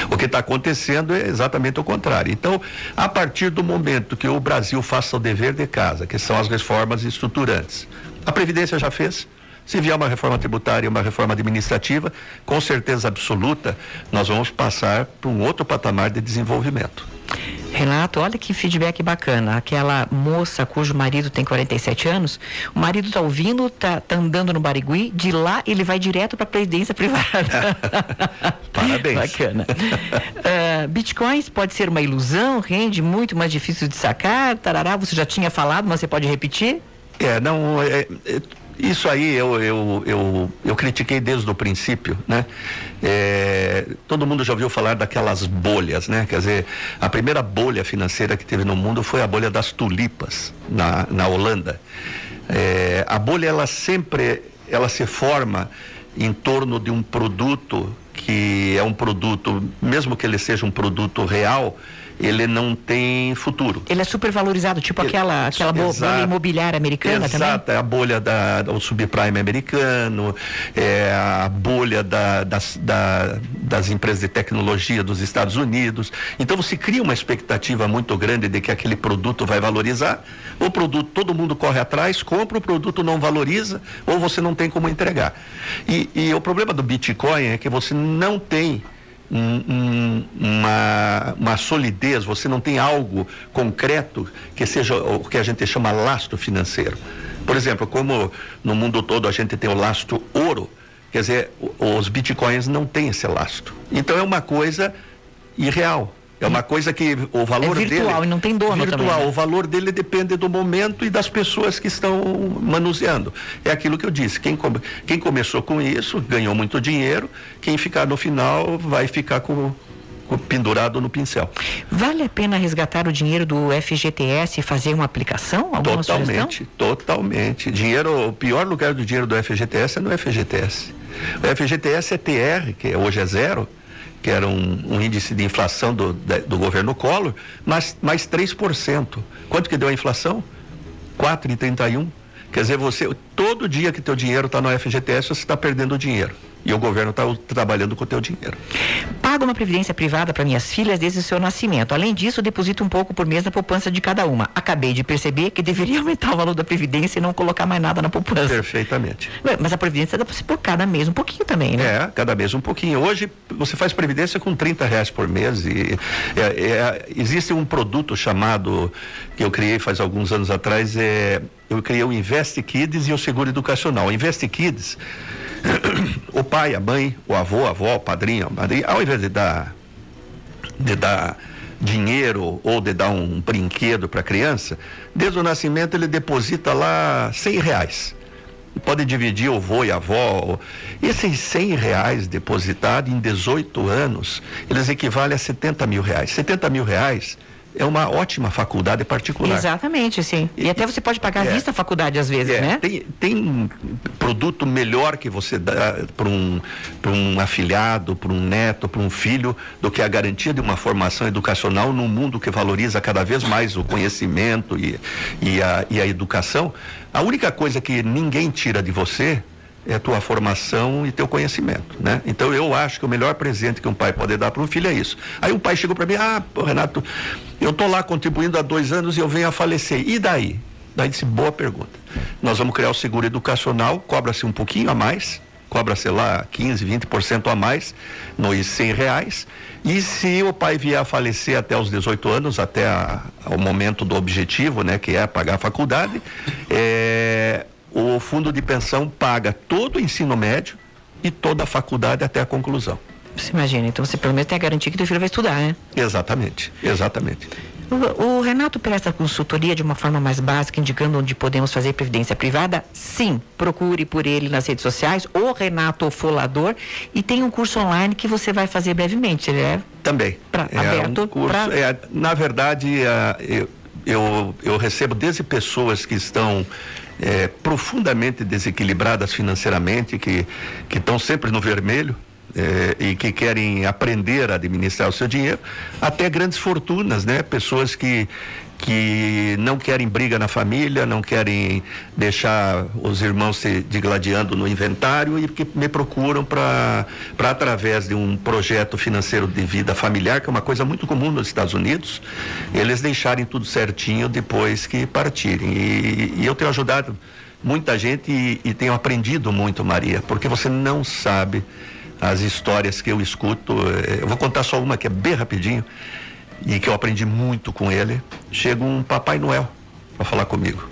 O que está acontecendo é exatamente o contrário. Então, a partir do momento que o Brasil faça o dever de casa, que são as reformas estruturantes, a Previdência já fez. Se vier uma reforma tributária, uma reforma administrativa, com certeza absoluta, nós vamos passar para um outro patamar de desenvolvimento. Renato, olha que feedback bacana. Aquela moça cujo marido tem 47 anos, o marido está ouvindo, está tá andando no Barigui, de lá ele vai direto para a presidência privada. Parabéns. Bacana. Uh, bitcoins pode ser uma ilusão, rende muito mais difícil de sacar. Tarará, você já tinha falado, mas você pode repetir? É, não. É, é isso aí eu, eu, eu, eu critiquei desde o princípio, né? É, todo mundo já ouviu falar daquelas bolhas, né? Quer dizer, a primeira bolha financeira que teve no mundo foi a bolha das tulipas na, na Holanda. É, a bolha ela sempre ela se forma em torno de um produto que é um produto, mesmo que ele seja um produto real, ele não tem futuro. Ele é super valorizado, tipo ele, aquela, aquela exato, bolha imobiliária americana exato, também? Exato, é a bolha da, do subprime americano, é a bolha da, das, da, das empresas de tecnologia dos Estados Unidos. Então você cria uma expectativa muito grande de que aquele produto vai valorizar, o produto todo mundo corre atrás, compra, o produto não valoriza, ou você não tem como entregar. E, e o problema do Bitcoin é que você não tem um, uma, uma solidez, você não tem algo concreto que seja o que a gente chama lastro financeiro. Por exemplo, como no mundo todo a gente tem o lastro ouro, quer dizer, os bitcoins não têm esse lastro. Então é uma coisa irreal. É uma coisa que o valor é virtual dele, e não tem dono virtual. também. Né? O valor dele depende do momento e das pessoas que estão manuseando. É aquilo que eu disse. Quem, quem começou com isso ganhou muito dinheiro. Quem ficar no final vai ficar com, com pendurado no pincel. Vale a pena resgatar o dinheiro do FGTS e fazer uma aplicação? Alguma totalmente, sugestão? totalmente. Dinheiro, o pior lugar do dinheiro do FGTS é no FGTS. O FGTS é TR, que hoje é zero que era um, um índice de inflação do, do governo Collor, mas mais 3%. Quanto que deu a inflação? 4,31. Quer dizer, você, todo dia que teu dinheiro está no FGTS, você está perdendo dinheiro. E o governo está trabalhando com o teu dinheiro. Pago uma previdência privada para minhas filhas desde o seu nascimento. Além disso, deposito um pouco por mês na poupança de cada uma. Acabei de perceber que deveria aumentar o valor da previdência e não colocar mais nada na poupança. Perfeitamente. Mas a previdência dá para se pôr cada mês um pouquinho também, né? É, cada mês um pouquinho. Hoje você faz previdência com 30 reais por mês e é, é, existe um produto chamado que eu criei faz alguns anos atrás, é, eu criei o Invest Kids e o Seguro Educacional. O Invest Kids o pai, a mãe, o avô, a avó, o padrinho, a madrinha, ao invés de dar, de dar dinheiro ou de dar um brinquedo para a criança, desde o nascimento ele deposita lá cem reais. Pode dividir o avô e a avó. Esses cem reais depositados em 18 anos, eles equivalem a 70 mil reais. 70 mil reais é uma ótima faculdade particular. Exatamente, sim. E, e até você pode pagar à é, vista a faculdade às vezes, é, né? Tem, tem produto melhor que você dá para um, um afilhado, para um neto, para um filho, do que a garantia de uma formação educacional num mundo que valoriza cada vez mais o conhecimento e, e, a, e a educação. A única coisa que ninguém tira de você é tua formação e teu conhecimento, né? Então eu acho que o melhor presente que um pai pode dar para um filho é isso. Aí um pai chegou para mim, ah, Renato, eu tô lá contribuindo há dois anos e eu venho a falecer. E daí? Daí disse, boa pergunta. Nós vamos criar o seguro educacional, cobra-se um pouquinho a mais, cobra, sei lá, 15, 20% a mais, nos 100 reais. E se o pai vier a falecer até os 18 anos, até a, o momento do objetivo, né, que é pagar a faculdade, é, o fundo de pensão paga todo o ensino médio e toda a faculdade até a conclusão. Você imagina, então você pelo menos tem a garantia que teu filho vai estudar, né? Exatamente, exatamente. O, o, Renato presta consultoria de uma forma mais básica, indicando onde podemos fazer previdência privada? Sim, procure por ele nas redes sociais, o Renato Folador, e tem um curso online que você vai fazer brevemente, né? Também. Pra, é aberto um curso, pra... é, na verdade, uh, eu, eu, eu recebo desde pessoas que estão é, profundamente desequilibradas financeiramente, que estão sempre no vermelho, é, e que querem aprender a administrar o seu dinheiro, até grandes fortunas, né? Pessoas que, que não querem briga na família, não querem deixar os irmãos se digladiando no inventário e que me procuram para, através de um projeto financeiro de vida familiar, que é uma coisa muito comum nos Estados Unidos, eles deixarem tudo certinho depois que partirem. E, e eu tenho ajudado muita gente e, e tenho aprendido muito, Maria, porque você não sabe as histórias que eu escuto. Eu vou contar só uma que é bem rapidinho e que eu aprendi muito com ele. Chega um Papai Noel para falar comigo.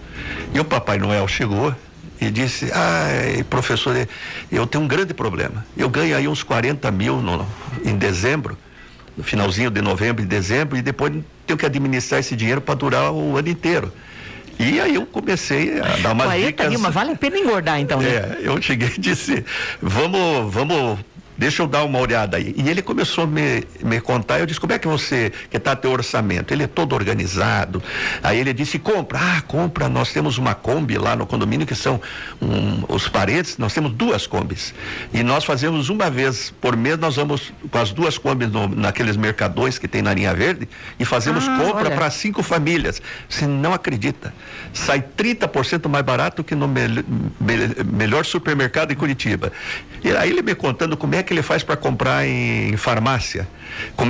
E o Papai Noel chegou e disse: Ah, professor, eu tenho um grande problema. Eu ganho aí uns 40 mil no, em dezembro, no finalzinho de novembro e dezembro, e depois tenho que administrar esse dinheiro para durar o ano inteiro. E aí eu comecei a dar umas 40 dicas. Mil, mas vale a pena engordar então, né? É, eu cheguei e disse, vamos, vamos deixa eu dar uma olhada aí. E ele começou a me, me contar, eu disse, como é que você, que está teu orçamento? Ele é todo organizado. Aí ele disse, compra. Ah, compra, nós temos uma Kombi lá no condomínio, que são um, os paredes, nós temos duas Kombis. E nós fazemos uma vez por mês, nós vamos com as duas Kombis no, naqueles mercadões que tem na linha verde e fazemos ah, compra para cinco famílias. Você não acredita. Sai 30% mais barato que no me, me, melhor supermercado em Curitiba. E aí ele me contando como é que que ele faz para comprar em farmácia?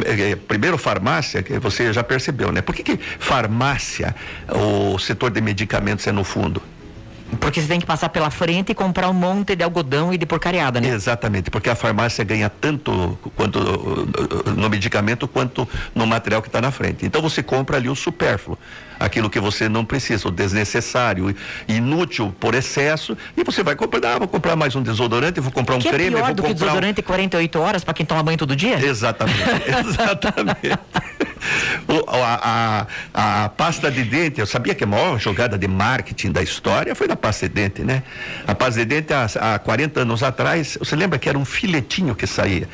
Eh, primeiro, farmácia, que você já percebeu, né? Por que, que farmácia, o setor de medicamentos é no fundo? Porque você tem que passar pela frente e comprar um monte de algodão e de porcariada, né? Exatamente, porque a farmácia ganha tanto quanto no medicamento quanto no material que está na frente. Então você compra ali o supérfluo, aquilo que você não precisa, o desnecessário, inútil por excesso, e você vai comprar, ah, vou comprar mais um desodorante, vou comprar um que creme, é pior vou do comprar que desodorante um... 48 horas para quem toma banho todo dia? Exatamente, exatamente. o, a, a, a, pasta de dente, eu sabia que a maior jogada de marketing da história foi da pasta de dente, né? A pasta de dente, há, há 40 anos atrás, você lembra que era um filetinho que saía?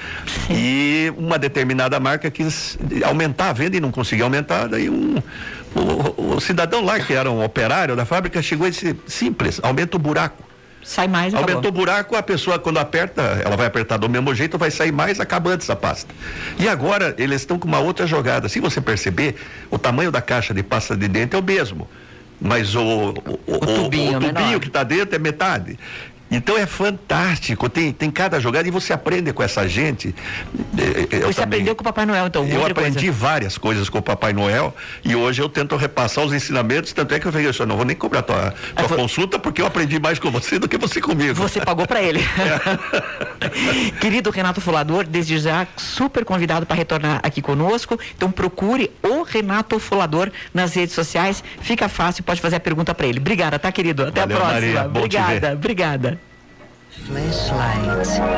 E uma determinada marca quis aumentar a venda e não conseguia aumentar, daí um, o, o cidadão lá, que era um operário da fábrica, chegou e disse, simples, aumenta o buraco. Sai mais, acabou. Aumentou o buraco, a pessoa quando aperta, ela vai apertar do mesmo jeito, vai sair mais, acaba antes a pasta. E agora eles estão com uma outra jogada. Se você perceber, o tamanho da caixa de pasta de dente é o mesmo. Mas o, o, o, o tubinho, o tubinho que está dentro é metade. Então é fantástico, tem, tem cada jogada e você aprende com essa gente. Eh, eh, eu você também, aprendeu com o Papai Noel, então? Eu aprendi coisa. várias coisas com o Papai Noel e hoje eu tento repassar os ensinamentos, tanto é que eu falei, eu não vou nem cobrar tua, tua consulta porque eu aprendi mais com você do que você comigo. Você pagou para ele. É. Querido Renato Fulador, desde já super convidado para retornar aqui conosco. Então procure o Renato Fulador nas redes sociais. Fica fácil, pode fazer a pergunta para ele. Obrigada, tá, querido? Até Valeu, a próxima. Maria, obrigada, obrigada. Flashlight.